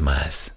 más.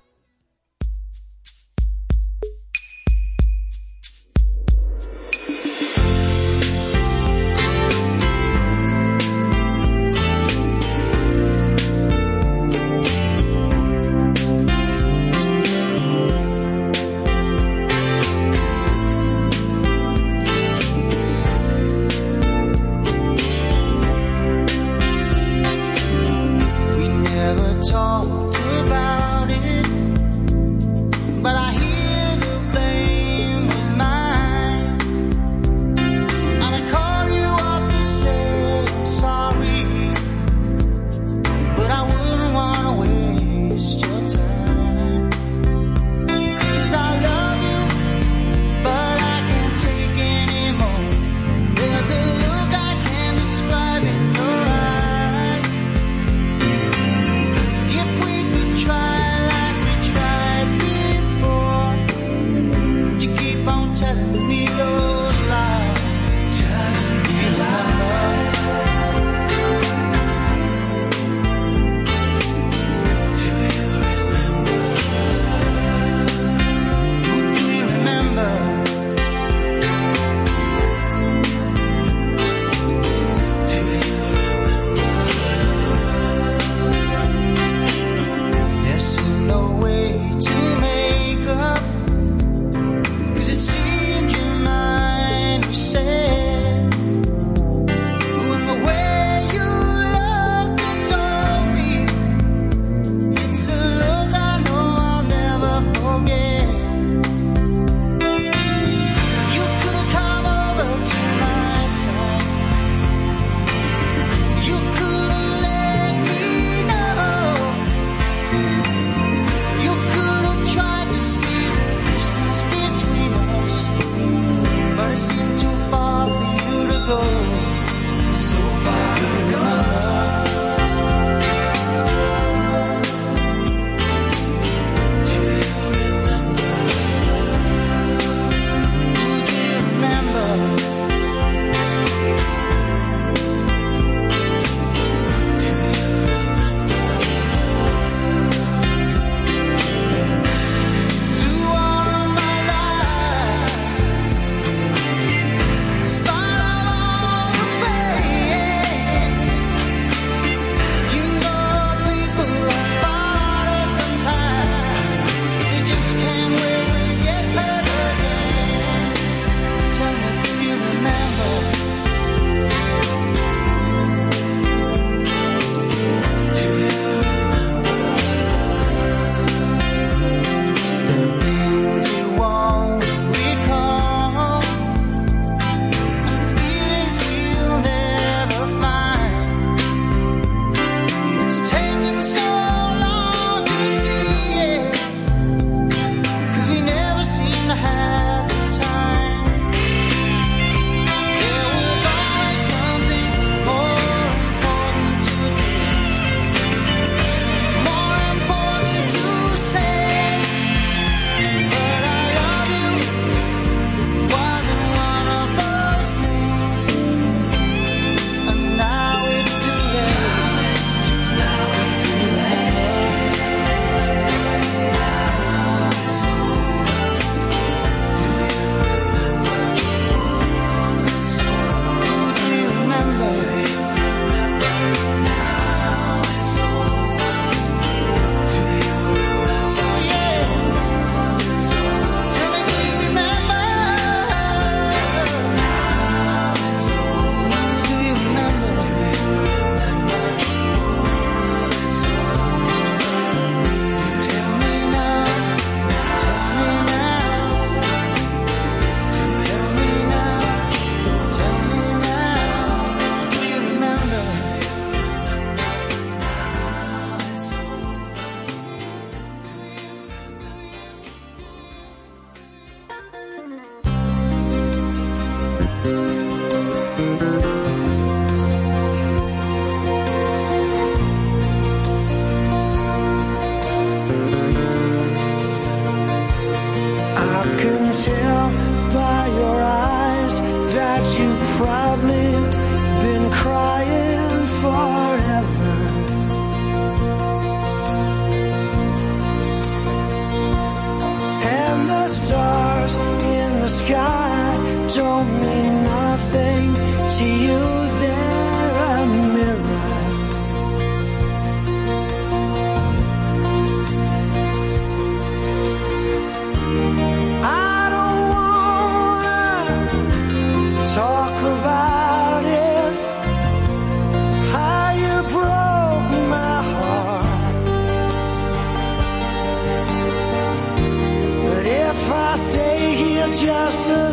Just a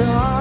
feels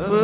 pick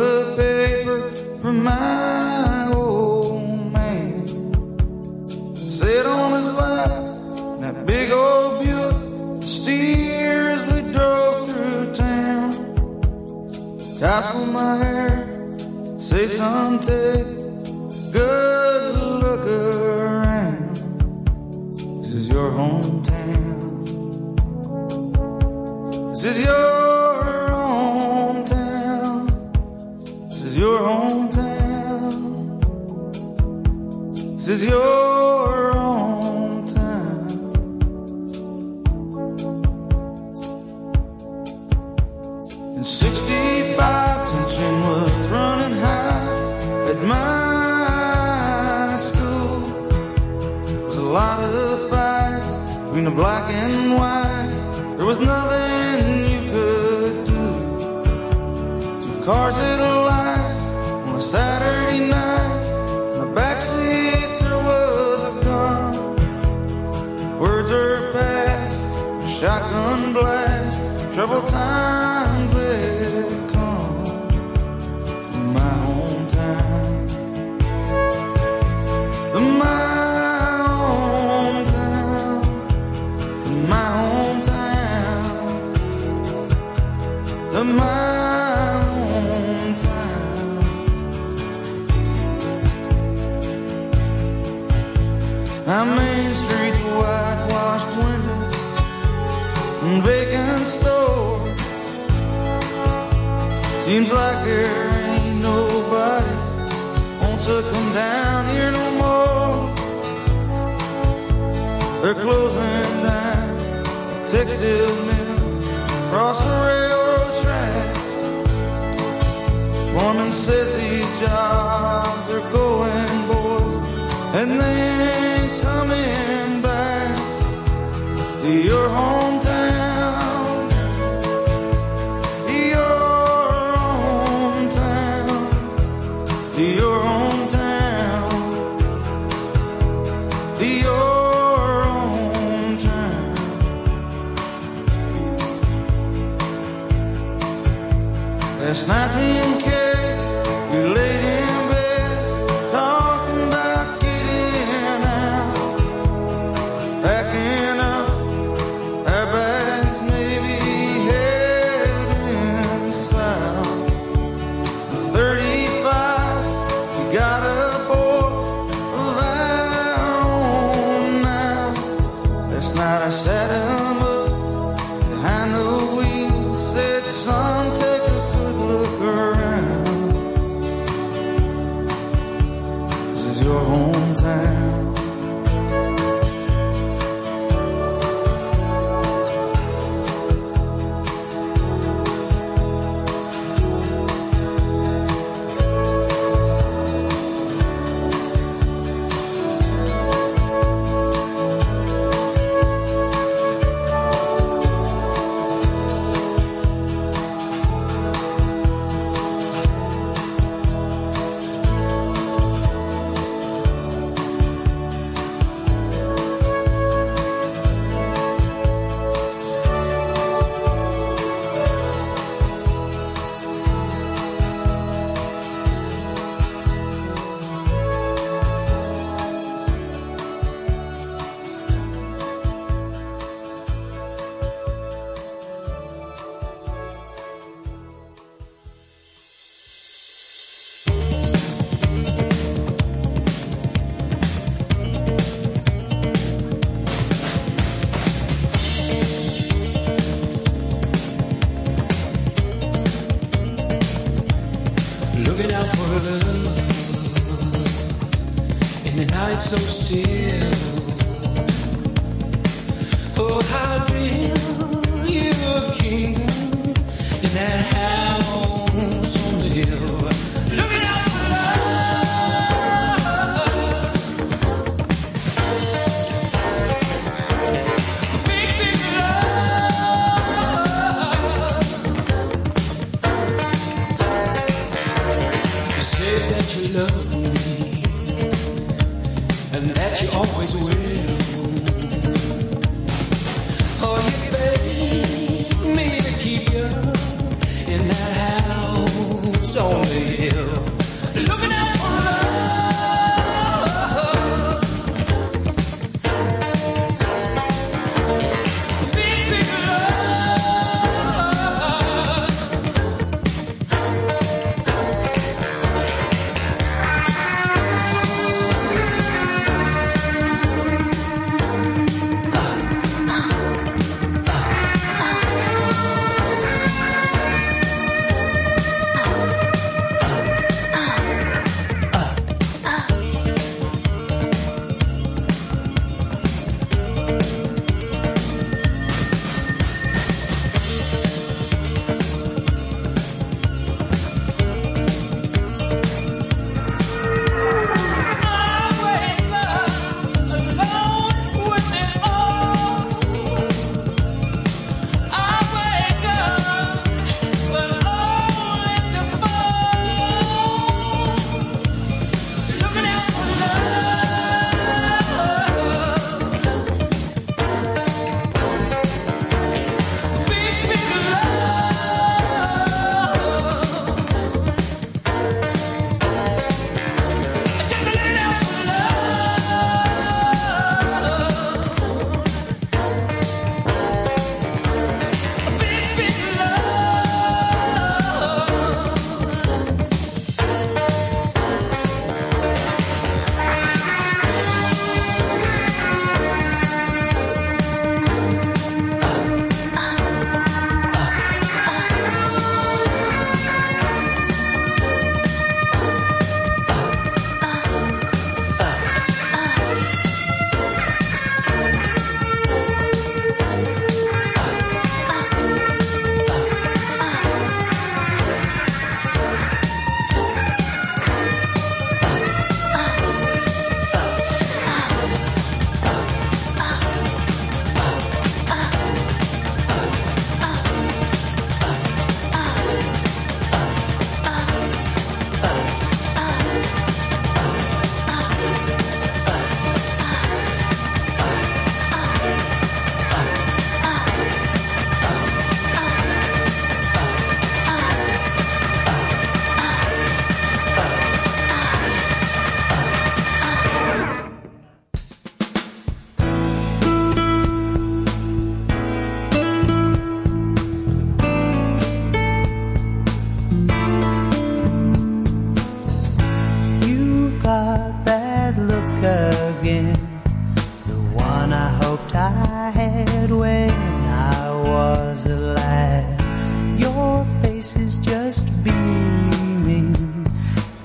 I had when I was a lad. Your face is just beaming.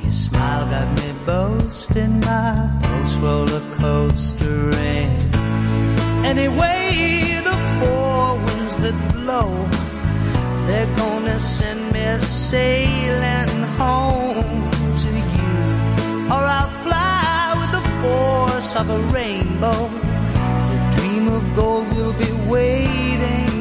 Your smile got me boasting, my pulse roller coaster ring. Anyway, the four winds that blow, they're gonna send me sailing home to you, or I'll fly with the force of a rainbow of gold will be waiting.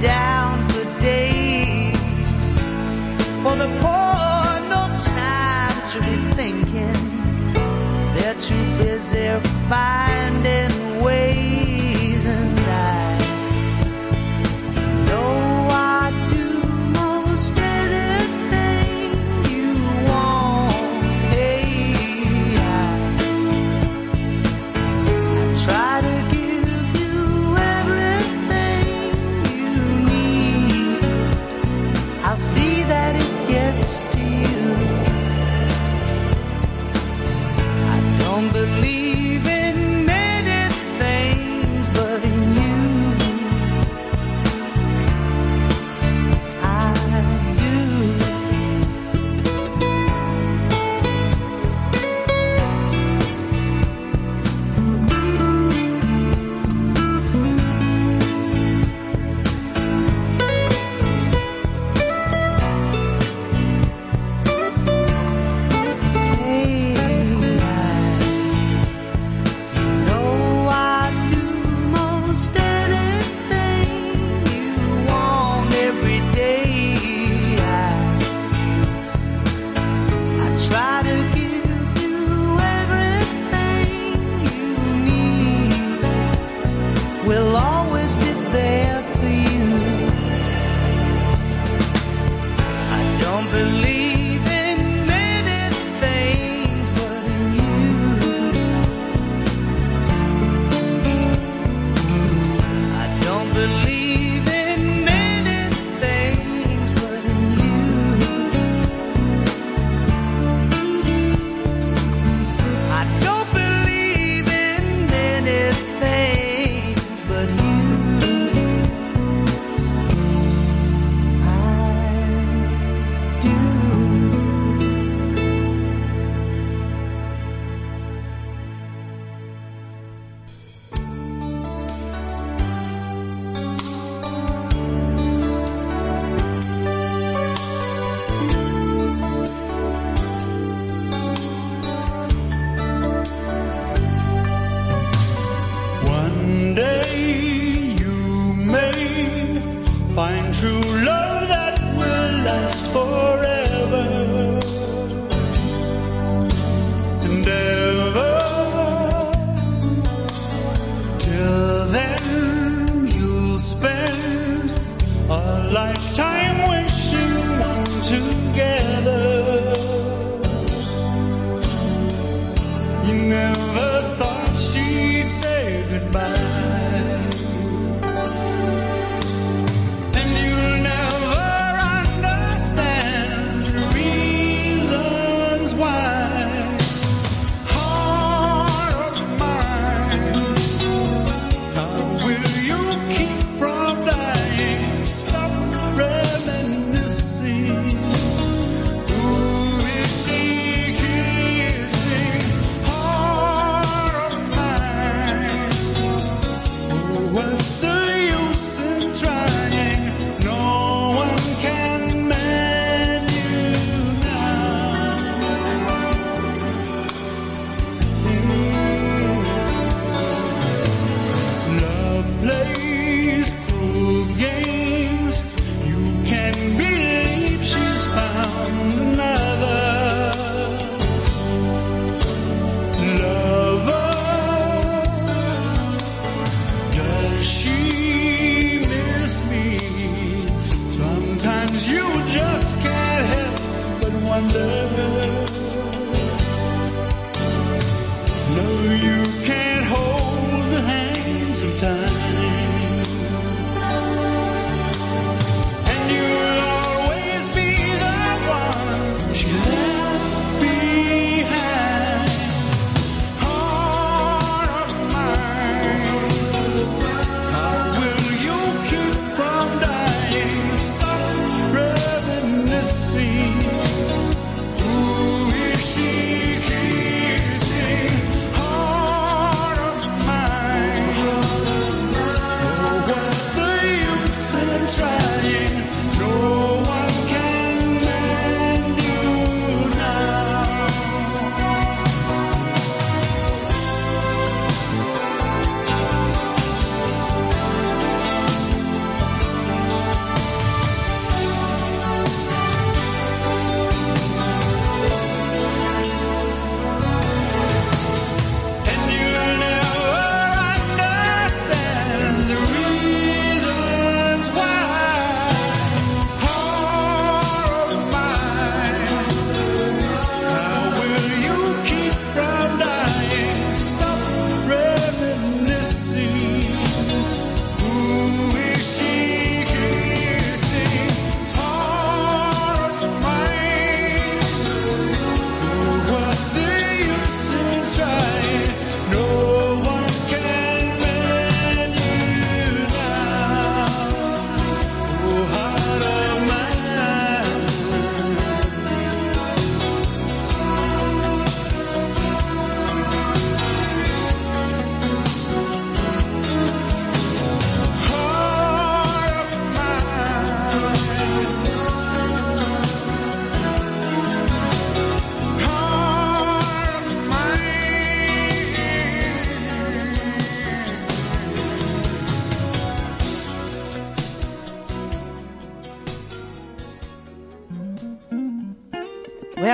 down for days. For the poor, no time to be thinking. They're too busy finding ways.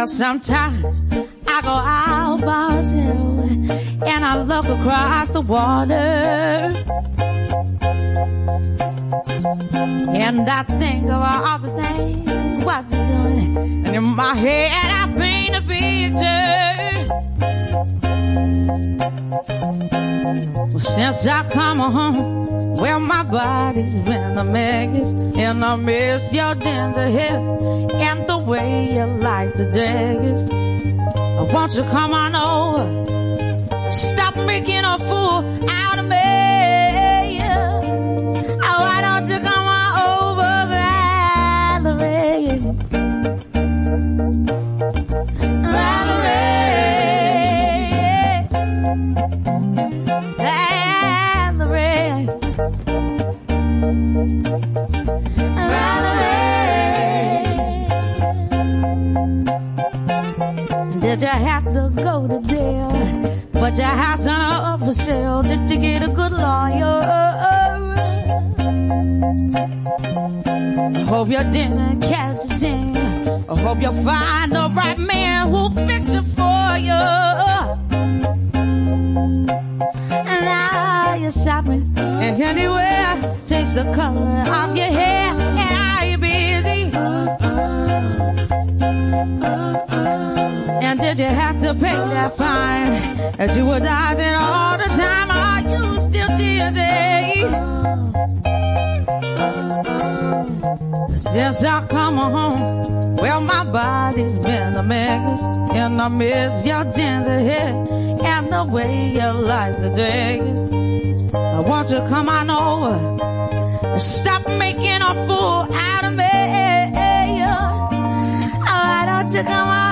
Well, sometimes I go out myself and I look across the water. And I think of all the things what you're doing. And in my head I paint a picture. Well, since I come home, well, my body's been a mess. And I miss your tender hair and the way you like the daggers. Won't you come on over? Stop making a fool Did you get a good lawyer? I hope you didn't catch a thing. I hope you'll find the right man who'll fix it for you. And now you're shopping and anywhere. Change the color of your hair. And are you busy? And did you have to pay that fine that you were dodging all the time? Are you still dizzy? Since I come home, well, my body's been a mess. And I miss your ginger hair and the way you like the dress. I want you to come on over stop making a fool out of me. Oh, why don't you come on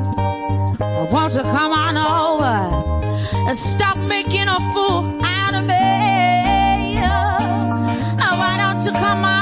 stop making a fool out of me? Why don't you come on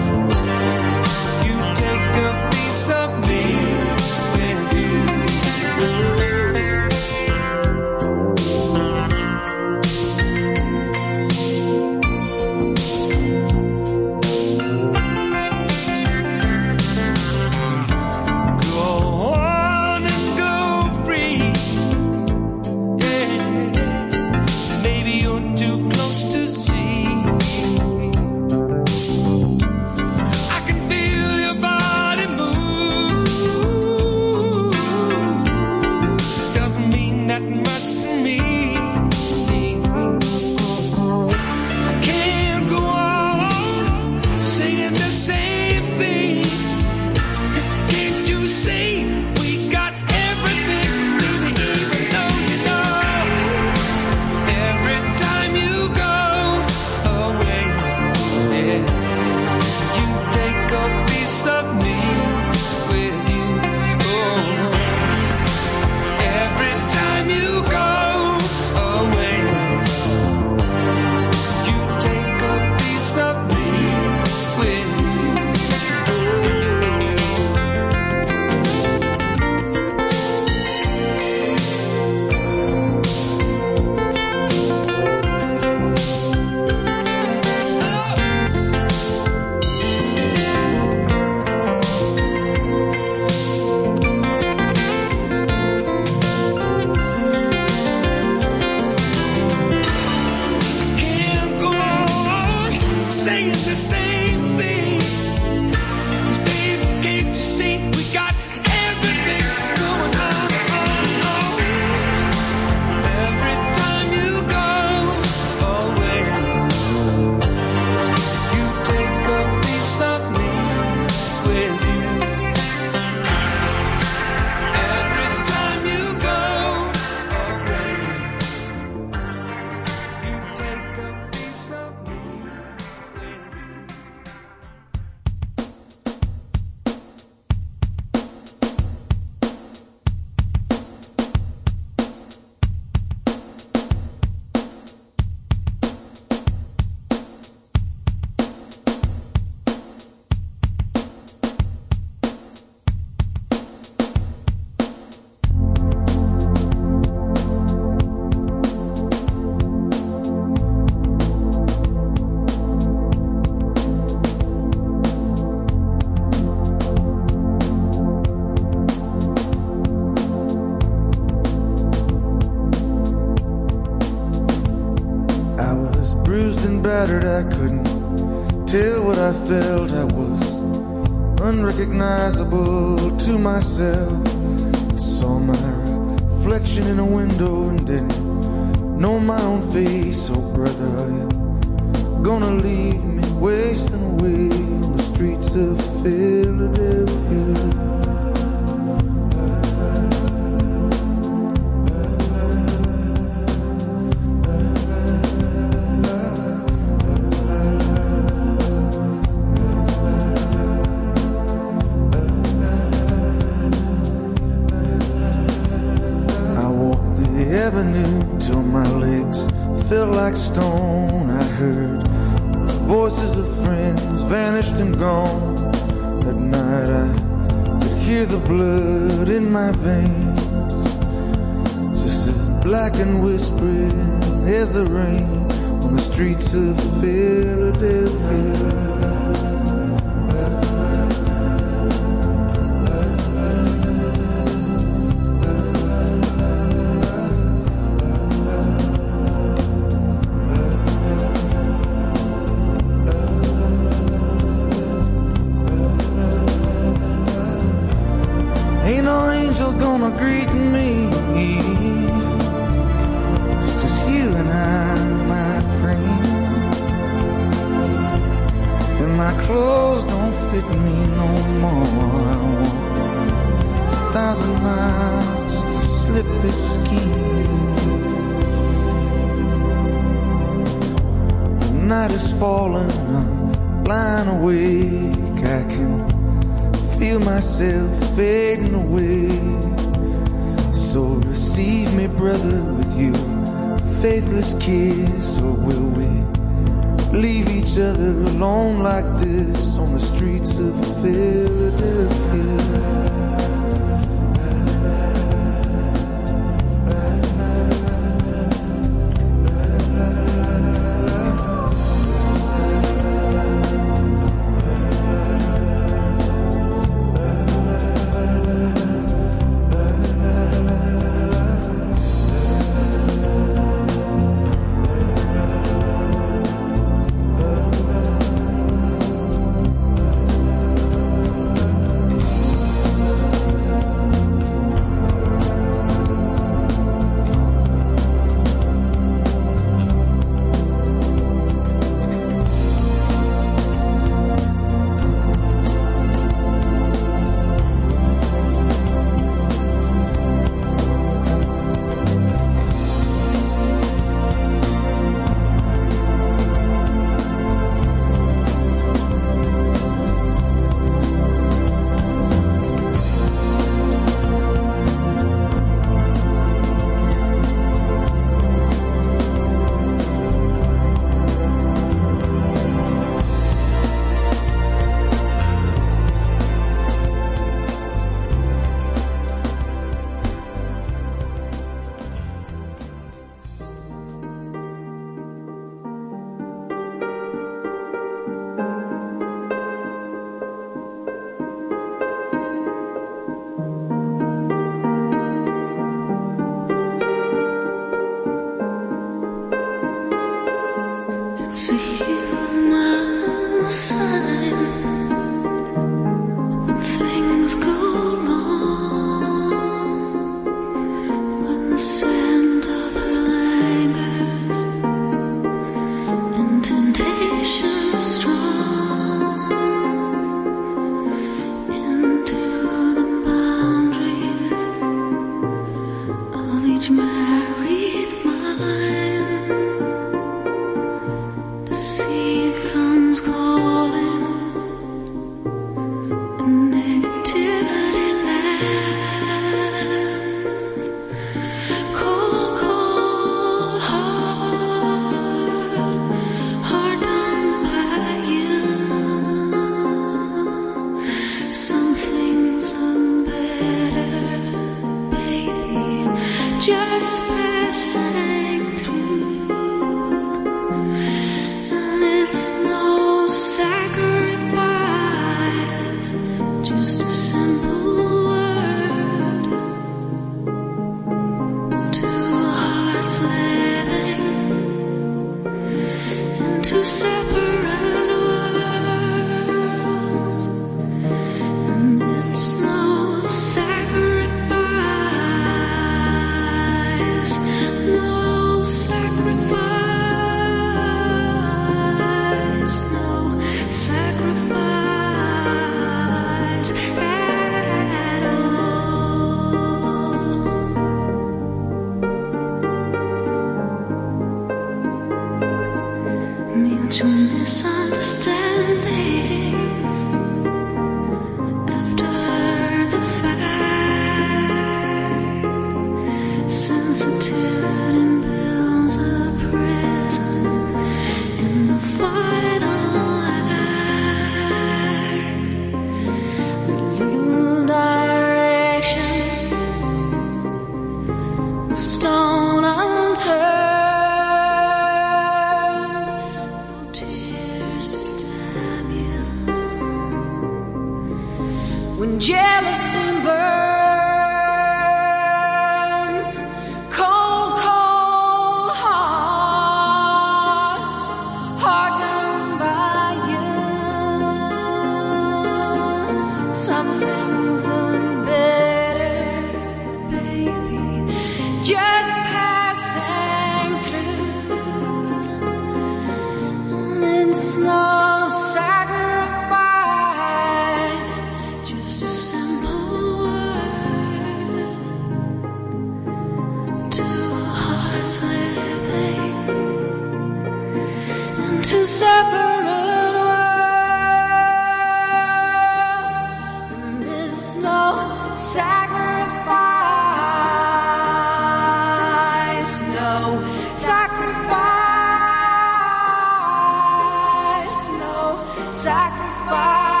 fire.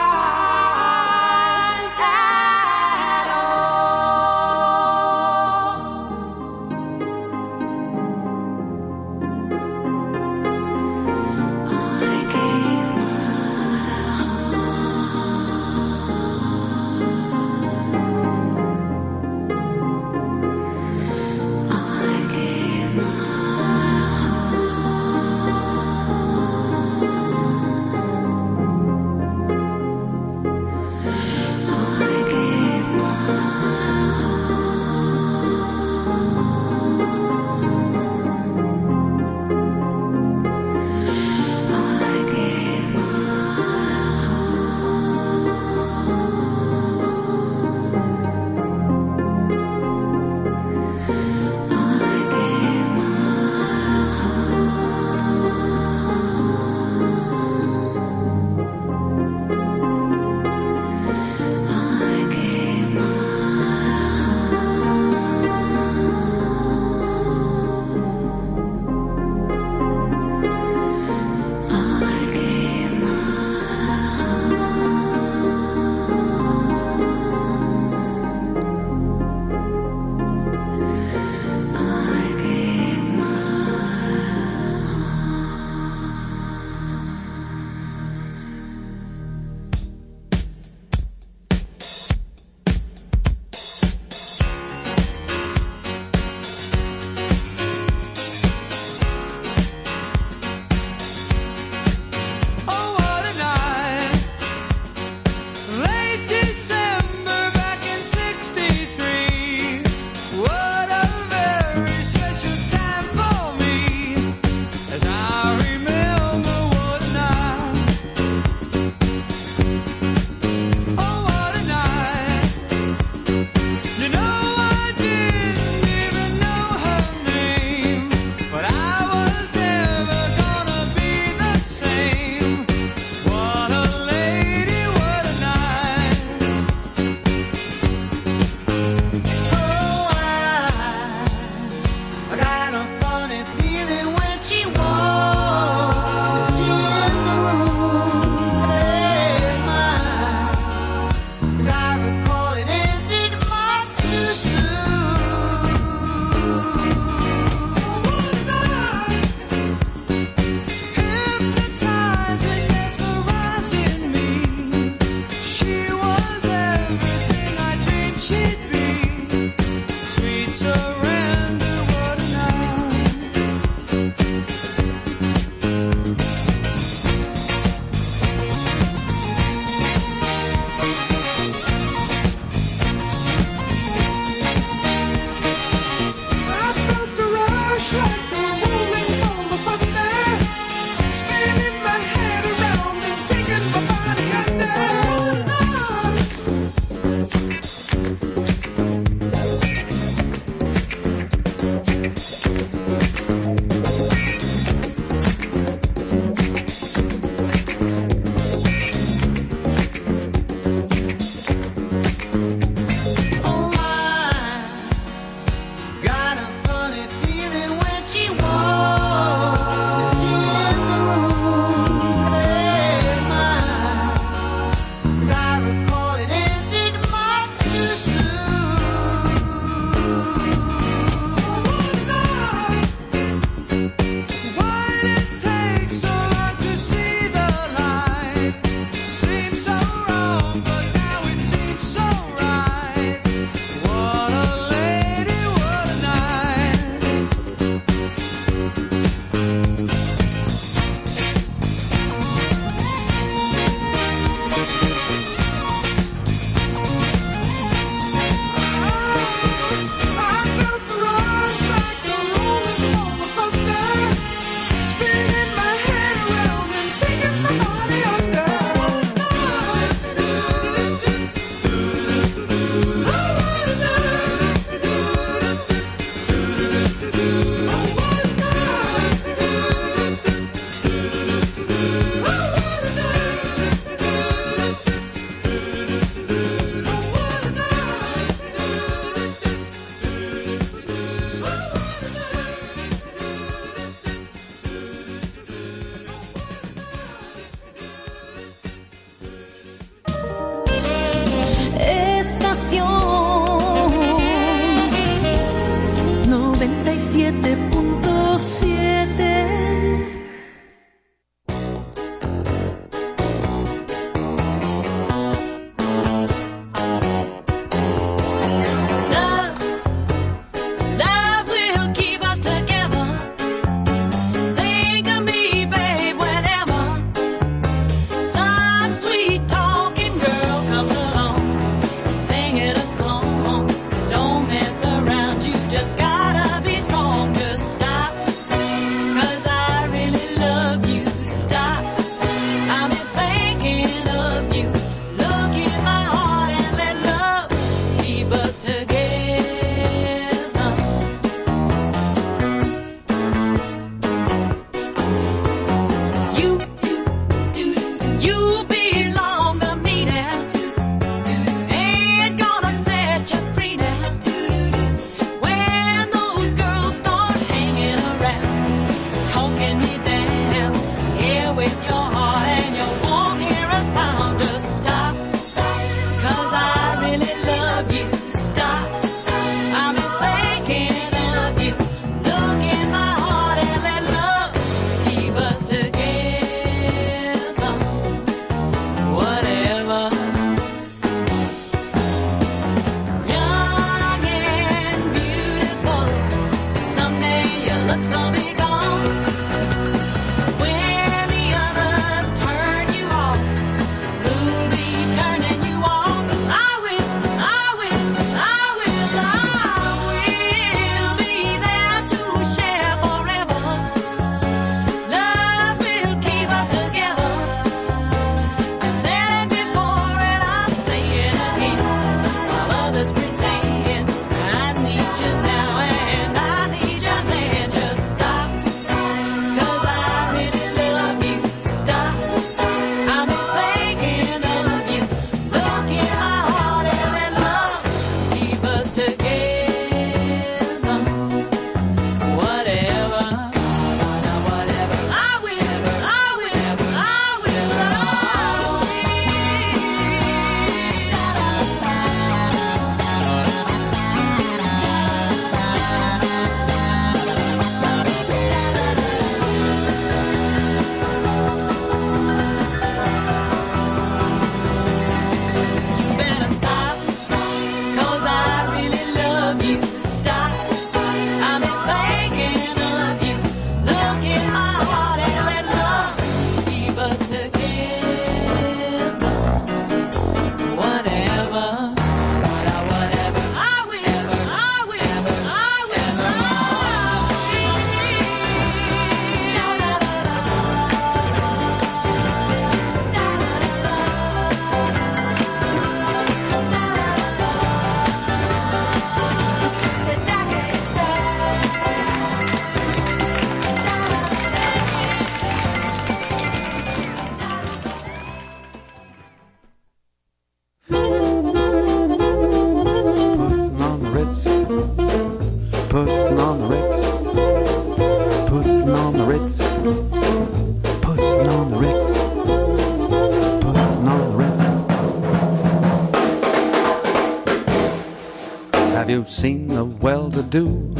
do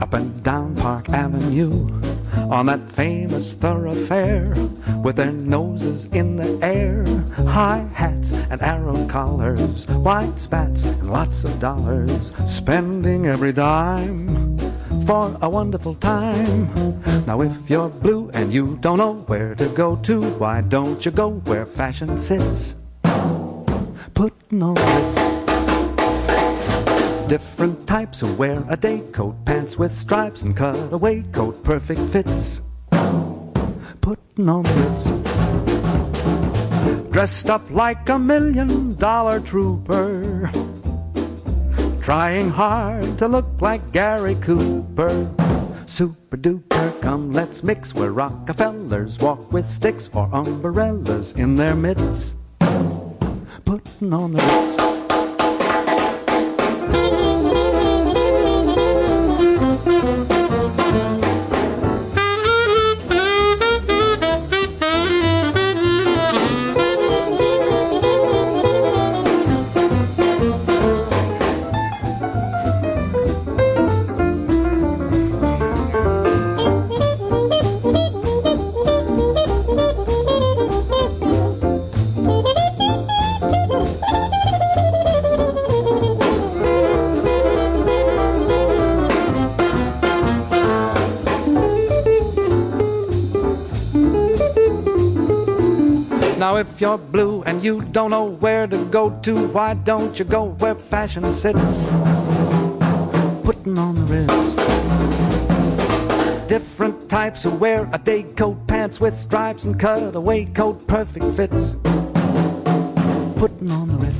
up and down Park Avenue on that famous thoroughfare with their noses in the air, high hats and arrow collars, white spats and lots of dollars, spending every dime for a wonderful time. Now, if you're blue and you don't know where to go to, why don't you go where fashion sits? Putting on its different types who wear a day coat, pants with stripes, and cutaway coat, perfect fits. Putting on Ritz. Dressed up like a million dollar trooper. Trying hard to look like Gary Cooper. Super duper, come let's mix with Rockefellers walk with sticks or umbrellas in their mitts. Putting on the Ritz. Now, if you're blue and you don't know where to go to, why don't you go where fashion sits? Putting on the Ritz. Different types who wear a day coat, pants with stripes and cutaway coat, perfect fits. Putting on the Ritz.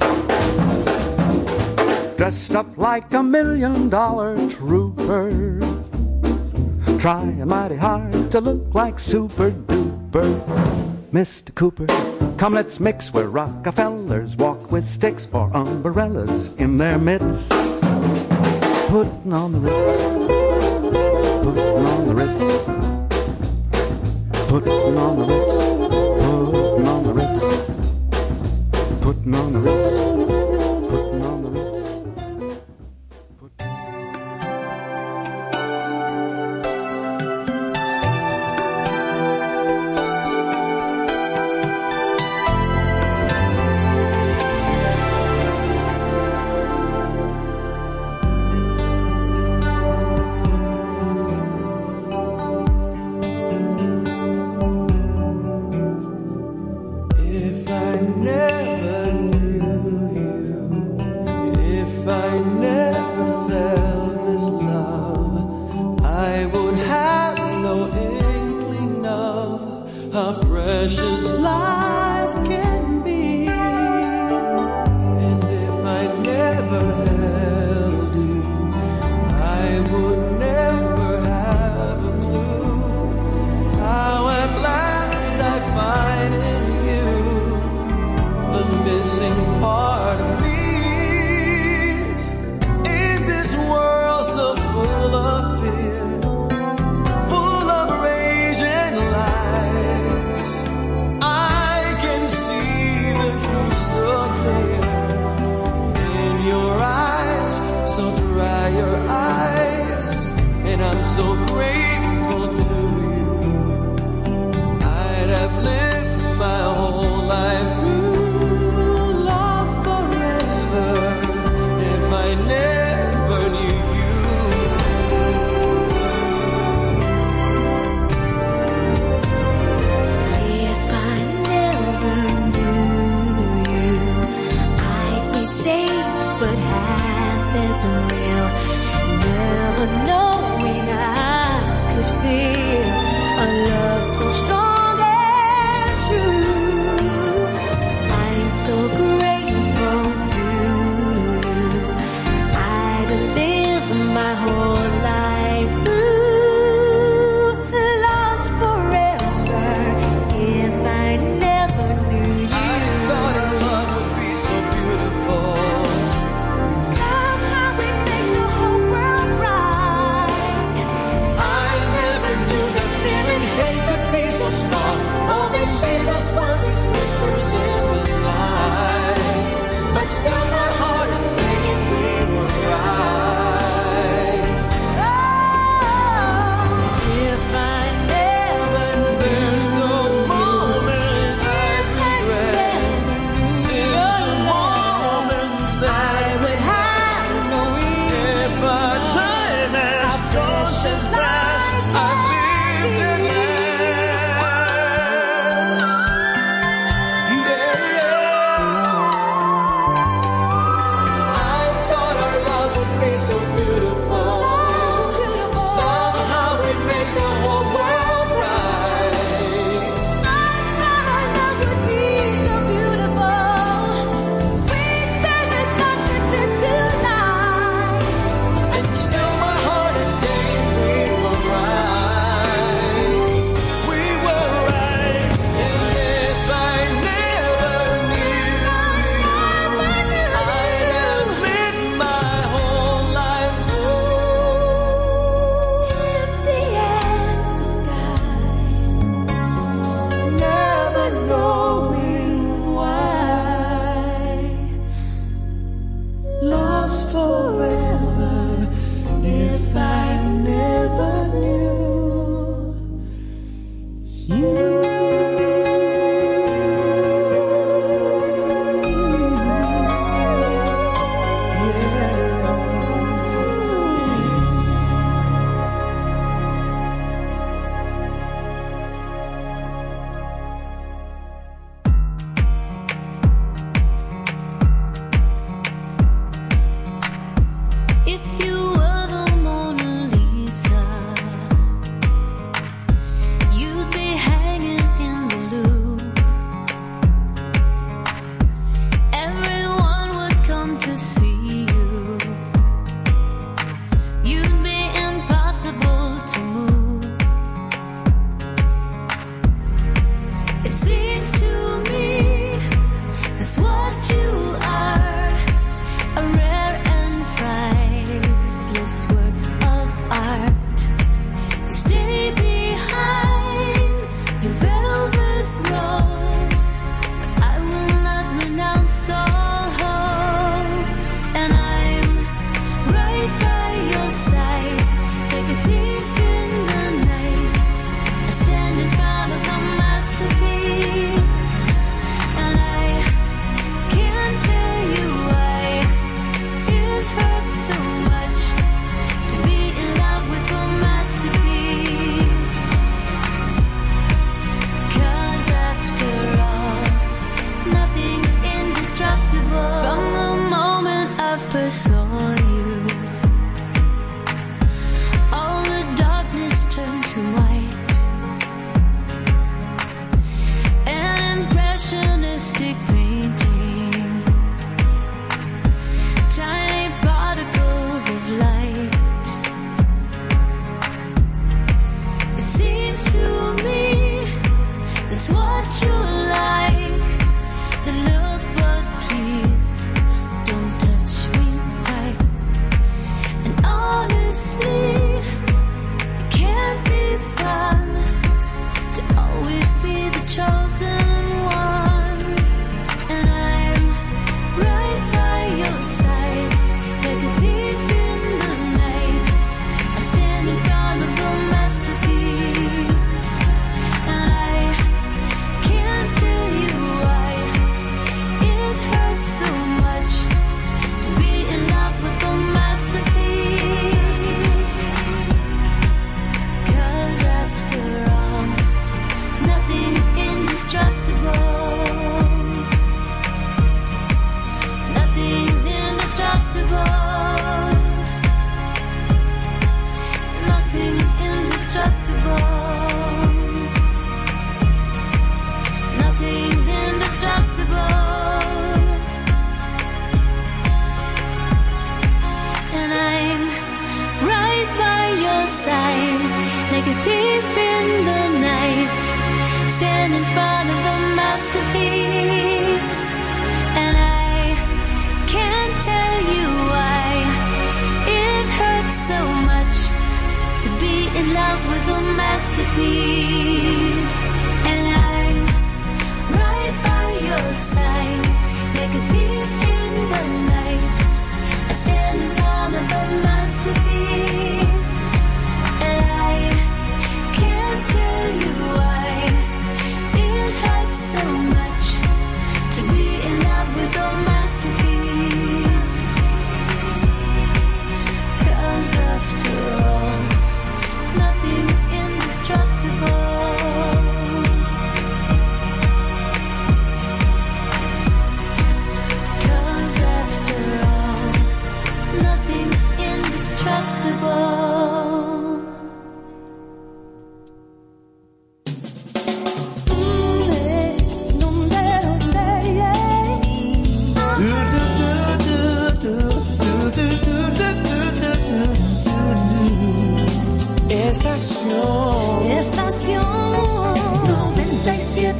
Dressed up like a million dollar trooper. Trying mighty hard to look like super duper. Mr. Cooper, come let's mix where Rockefellers walk with sticks or umbrellas in their midst. Putting on the Ritz. Putting on the Ritz. Putting on the Ritz. Putting on the Ritz. Putting on the Ritz. If I never felt this love, I would have no inkling of how precious life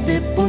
97.7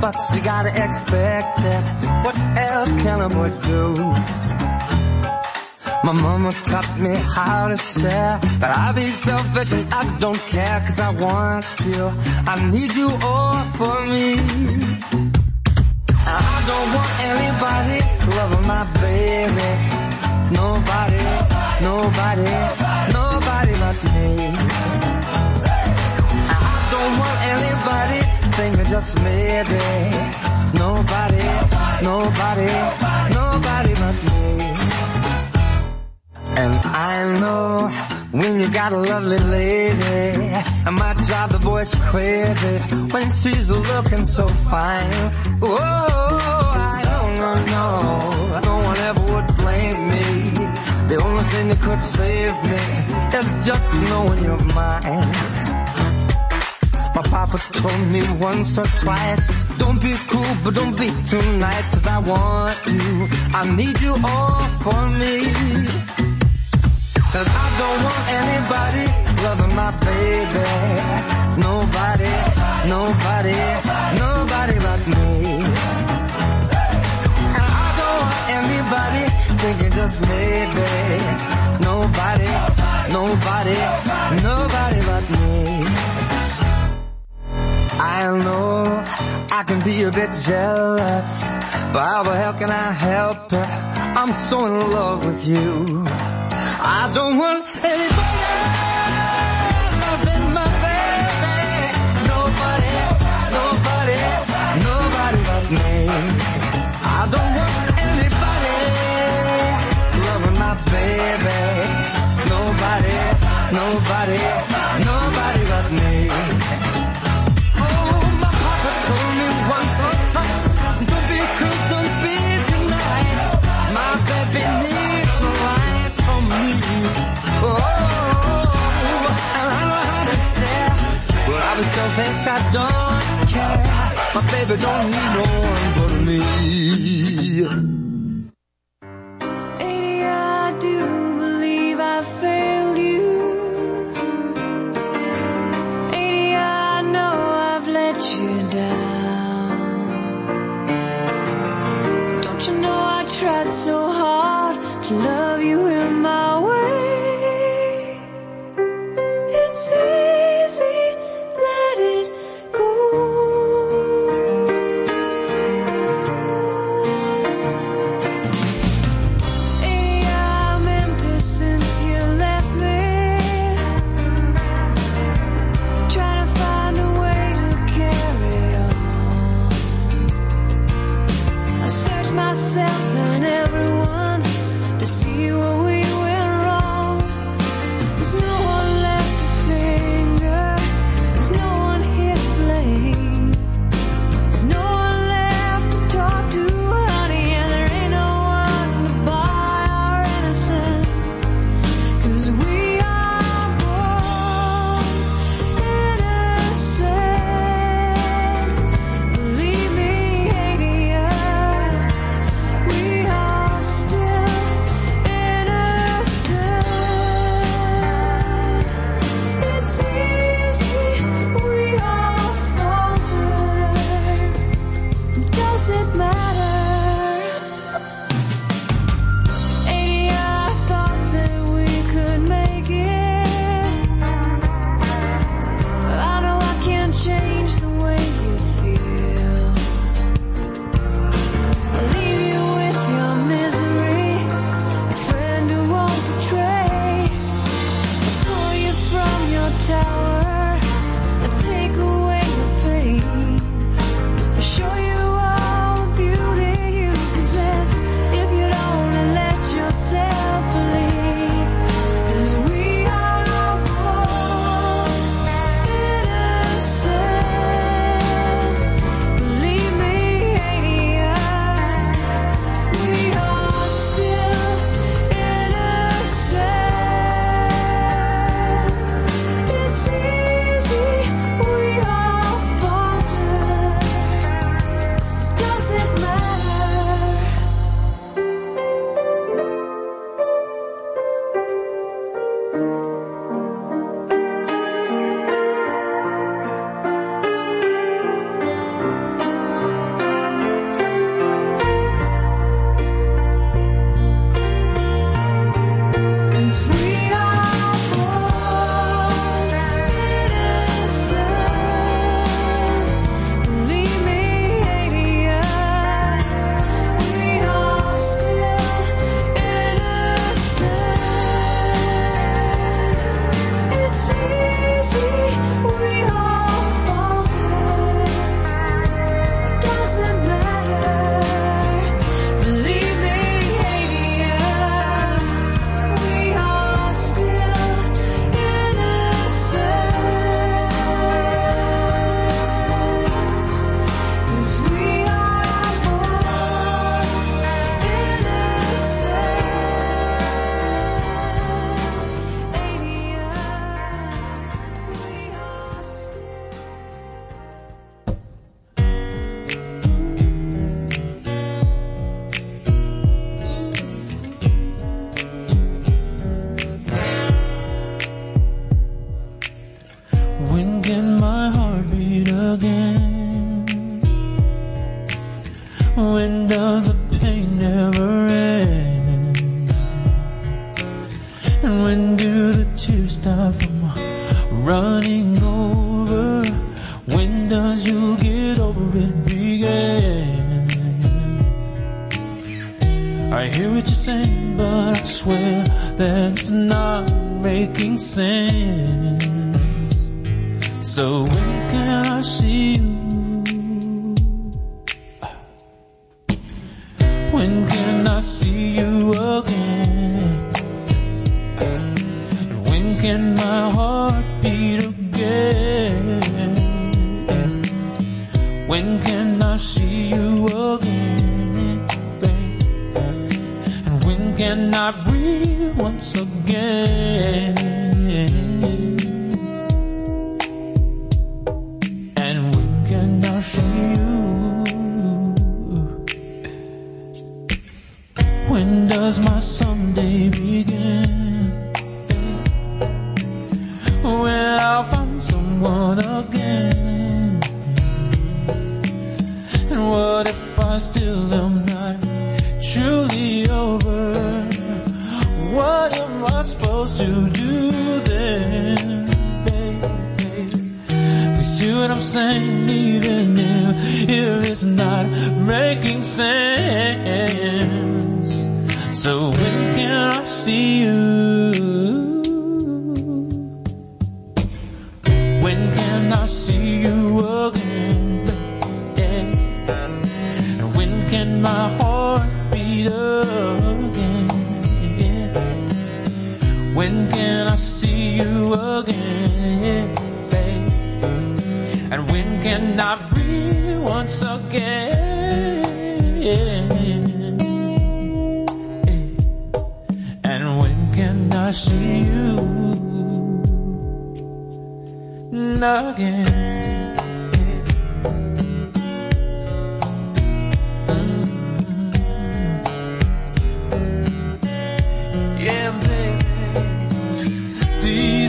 but you gotta expect that. What else can a boy do? My mama taught me how to share, but I be selfish and I don't care cause I want you. I need you all for me. I don't want anybody loving my baby. Nobody, nobody, nobody but me. Just maybe. Nobody, nobody, nobody but me. And I know when you got a lovely lady, it might drive the boys crazy when she's looking so fine. Oh, I don't know, no, no one ever would blame me. The only thing that could save me is just knowing you're mine. Papa told me once or twice, don't be cool, but don't be too nice, cause I want you. I need you all for me. Cause I don't want anybody loving my baby. Nobody, nobody, nobody but me. And I don't want anybody thinking just maybe. Nobody, nobody, nobody but me. I know I can be a bit jealous, but how the hell can I help it? I'm so in love with you. I don't want anybody don't care. My baby don't need no one but me.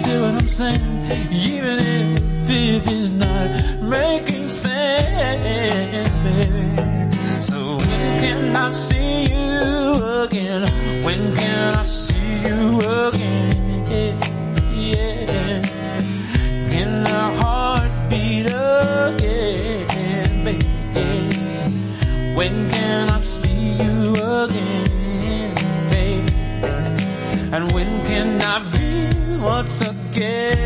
to what I'm saying, even if it is not making sense, baby. So when can I see you again? When can I see you again? Yeah. Can our heart beat again, baby? When can I see you again, baby? And when can I be what's up? again.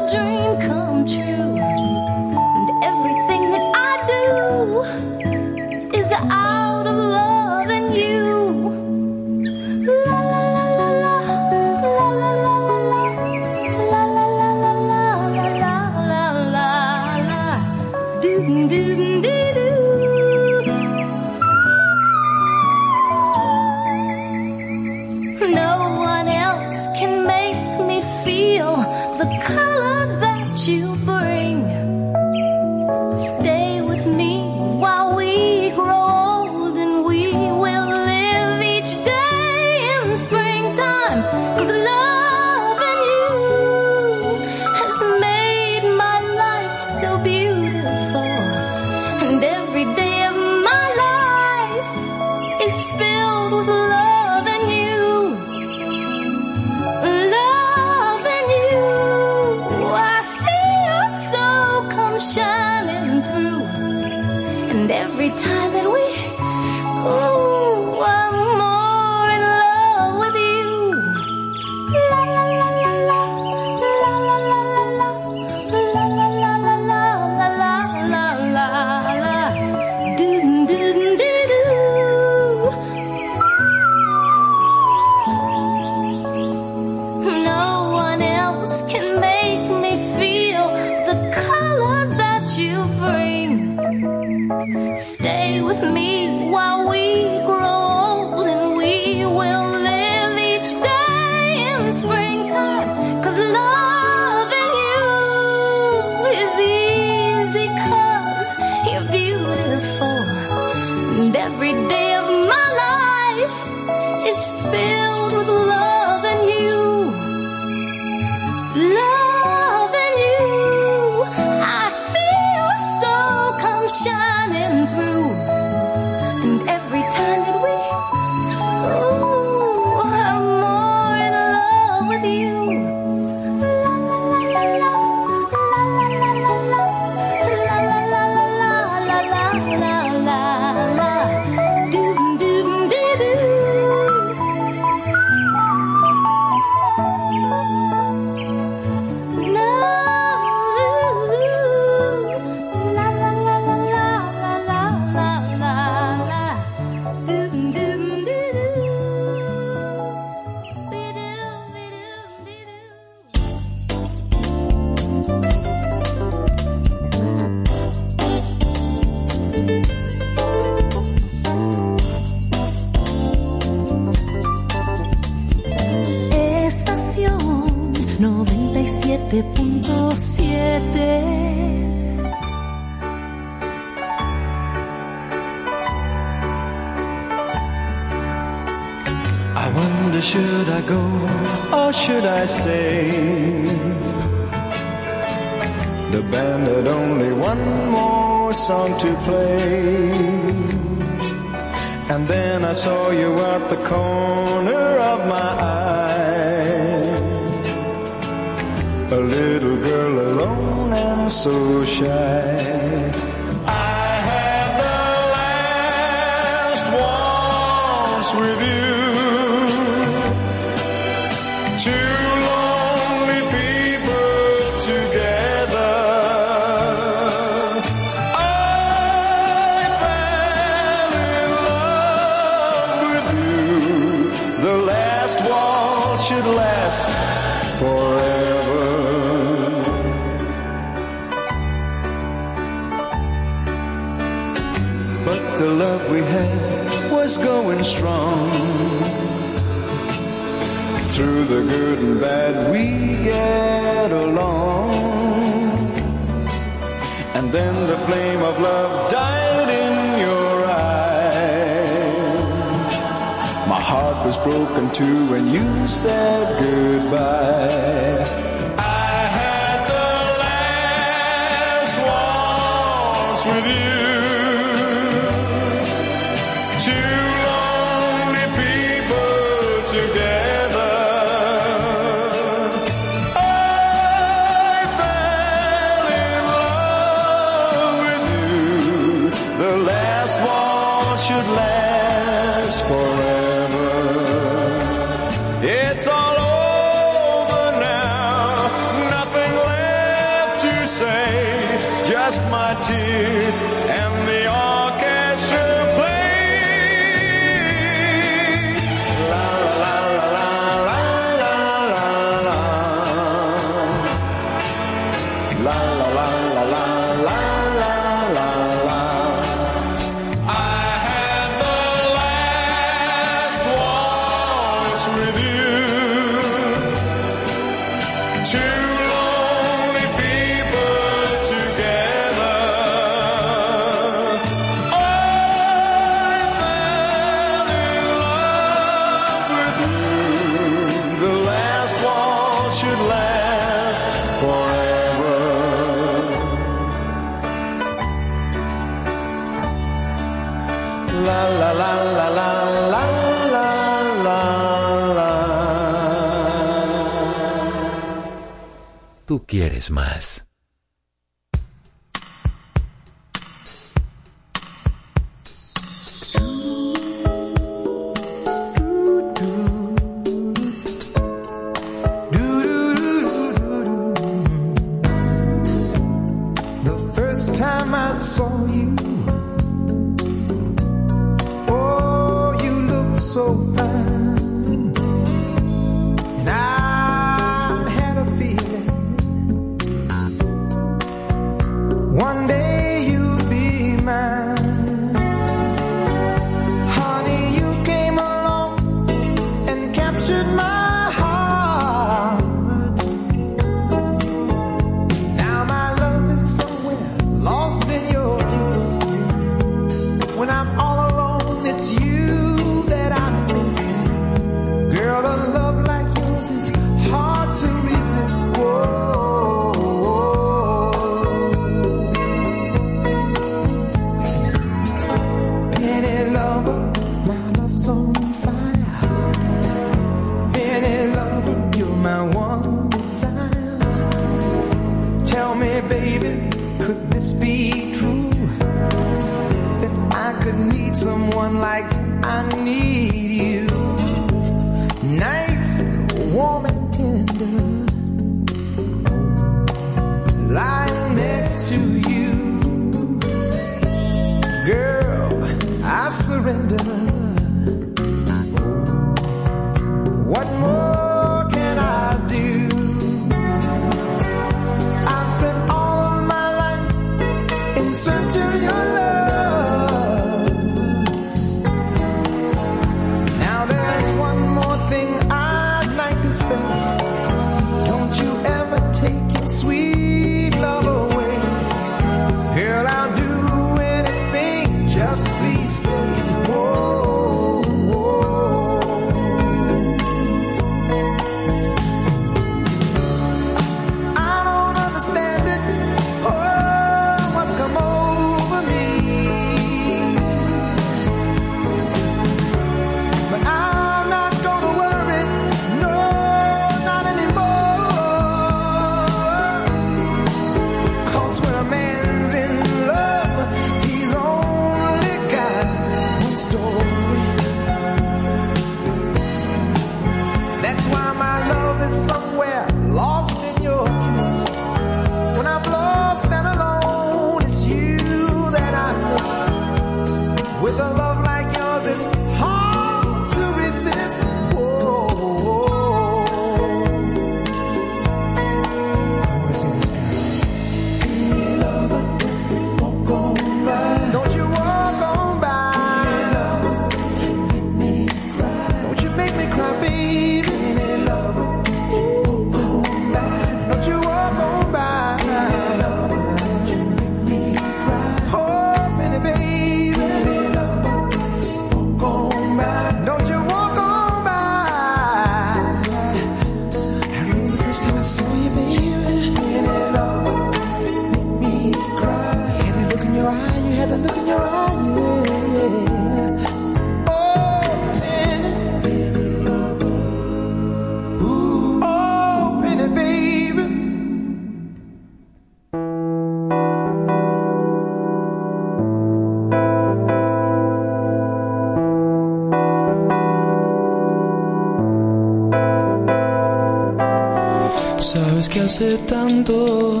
hace tanto.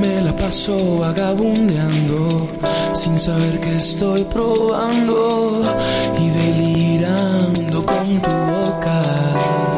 Me la paso vagabundeando, sin saber que estoy probando y delirando con tu boca.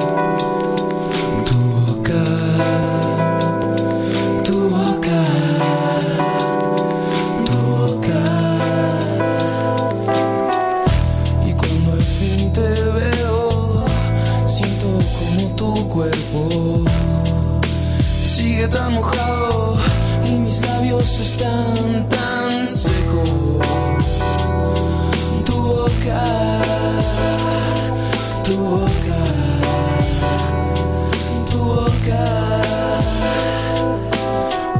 están tan secos. Tu boca, tu boca, tu boca.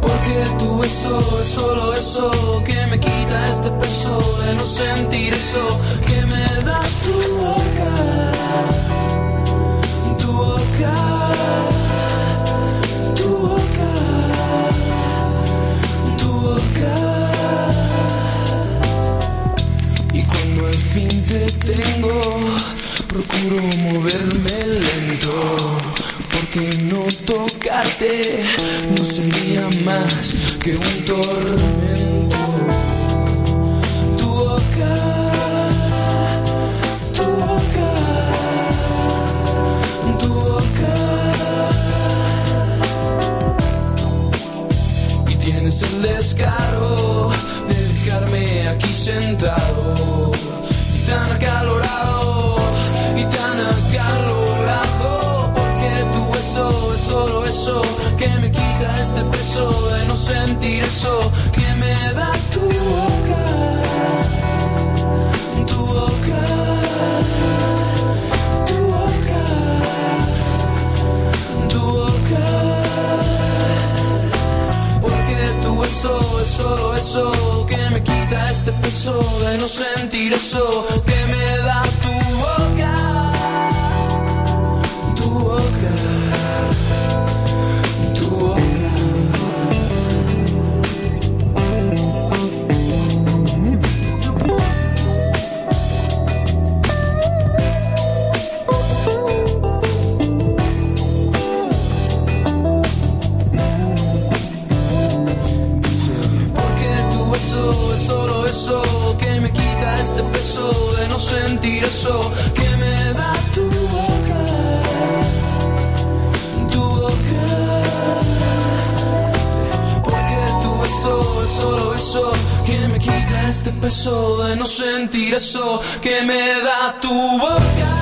Porque tu beso es solo eso que me quita este peso de no sentir eso que me da tu boca, tu boca. tengo, procuro moverme lento, porque no tocarte no sería más que un tormento. Tu boca. tu boca, tu boca. Y tienes el descaro de dejarme aquí sentado. que me quita este peso de no sentir eso que me da tu boca, tu boca, tu boca, tu boca. Porque tu beso es solo eso que me quita este peso de no sentir eso que me de no sentir eso que me da tu boca, tu boca. Porque tu beso es solo eso que me quita este peso, de no sentir eso que me da tu boca.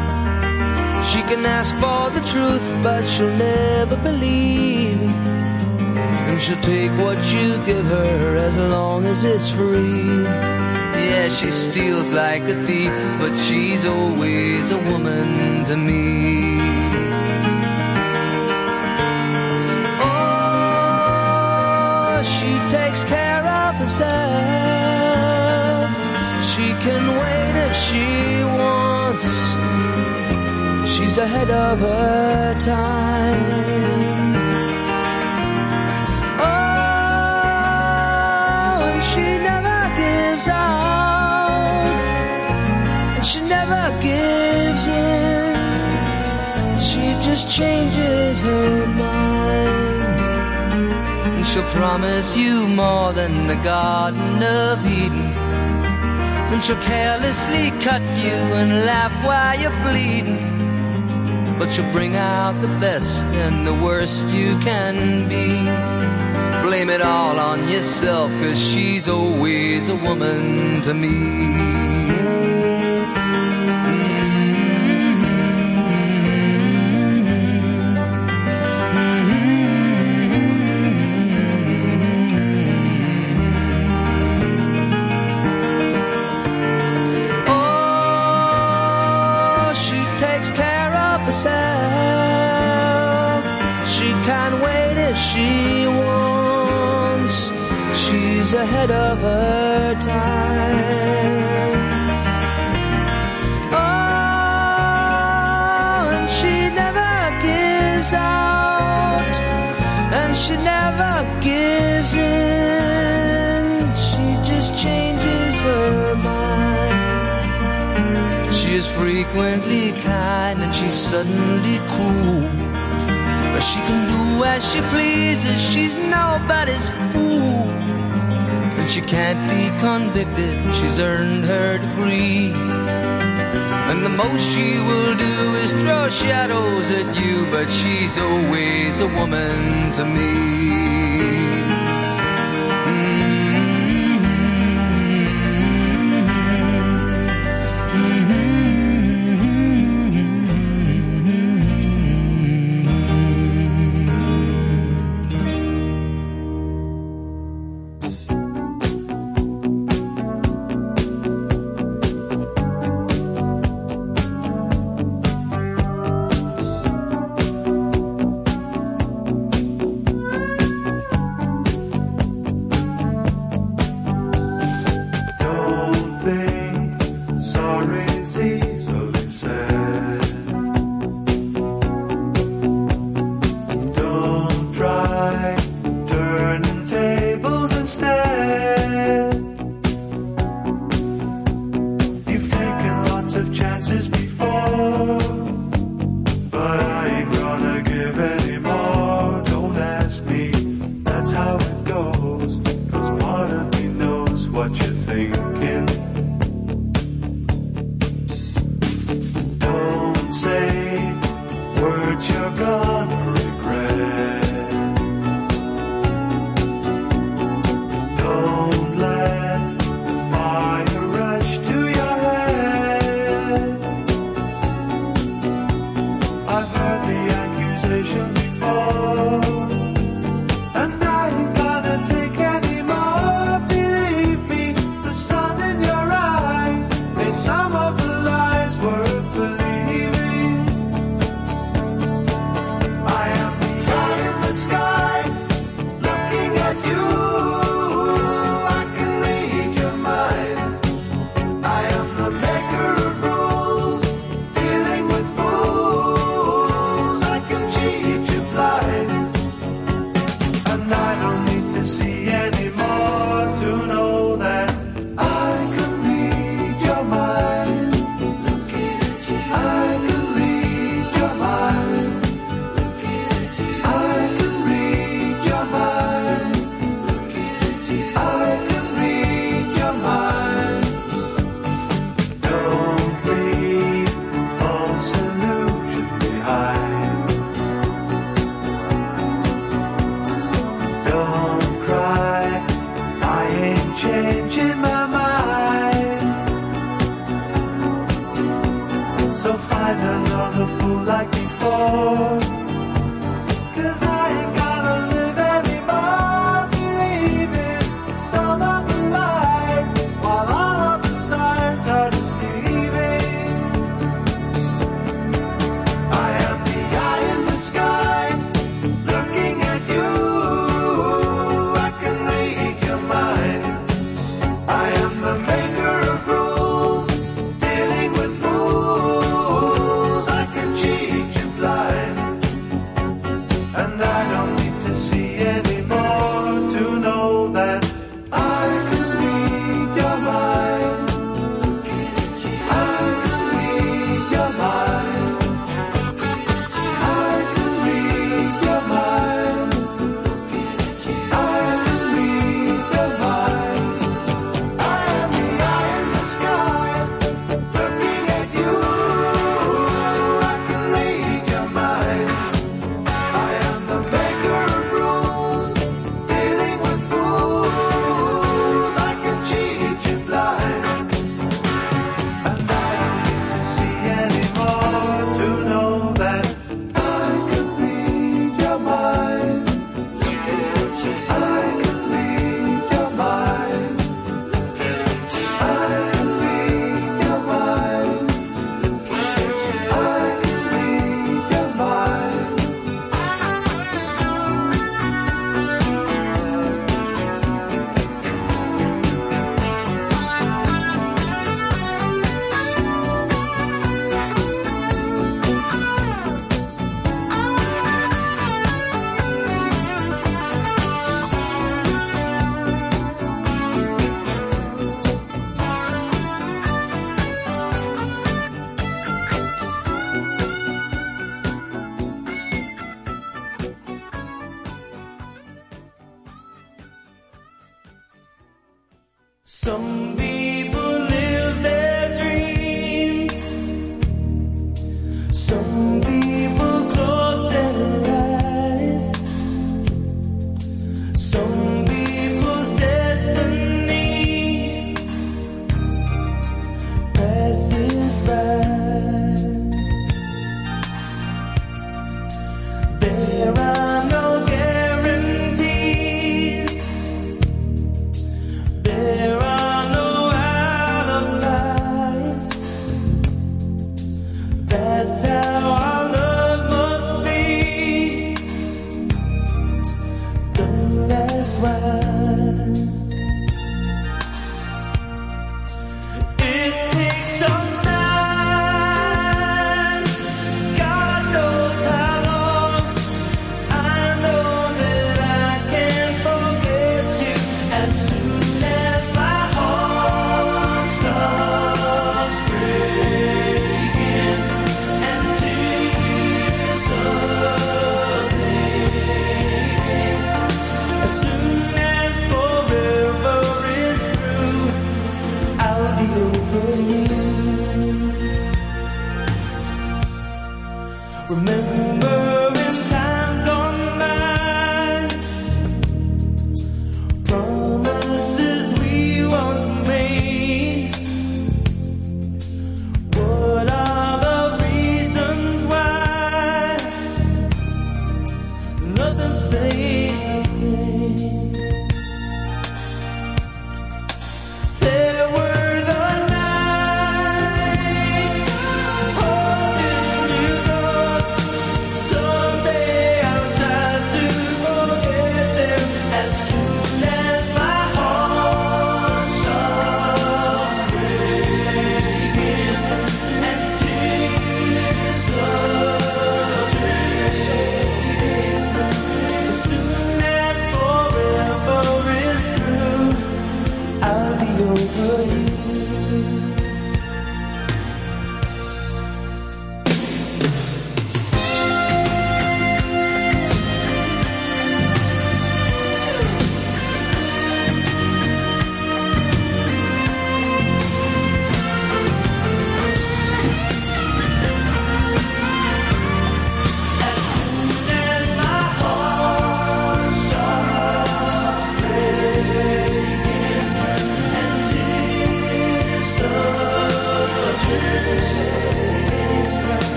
She can ask for the truth, but she'll never believe. And she'll take what you give her as long as it's free. Yeah, she steals like a thief, but she's always a woman to me. Oh, she takes care of herself. She can wait if she wants. She's ahead of her time. Oh, and she never gives out, and she never gives in. She just changes her mind. And she'll promise you more than the Garden of Eden. Then she'll carelessly cut you and laugh while you're bleeding but you'll bring out the best and the worst you can be. Blame it all on yourself, cause she's always a woman to me. ahead of her time. Oh, and she never gives out, and she never gives in. She just changes her mind. She is frequently kind, and she's suddenly cruel. But she can do as she pleases, she's nobody's fool. She can't be convicted, she's earned her degree. And the most she will do is throw shadows at you, but she's always a woman to me.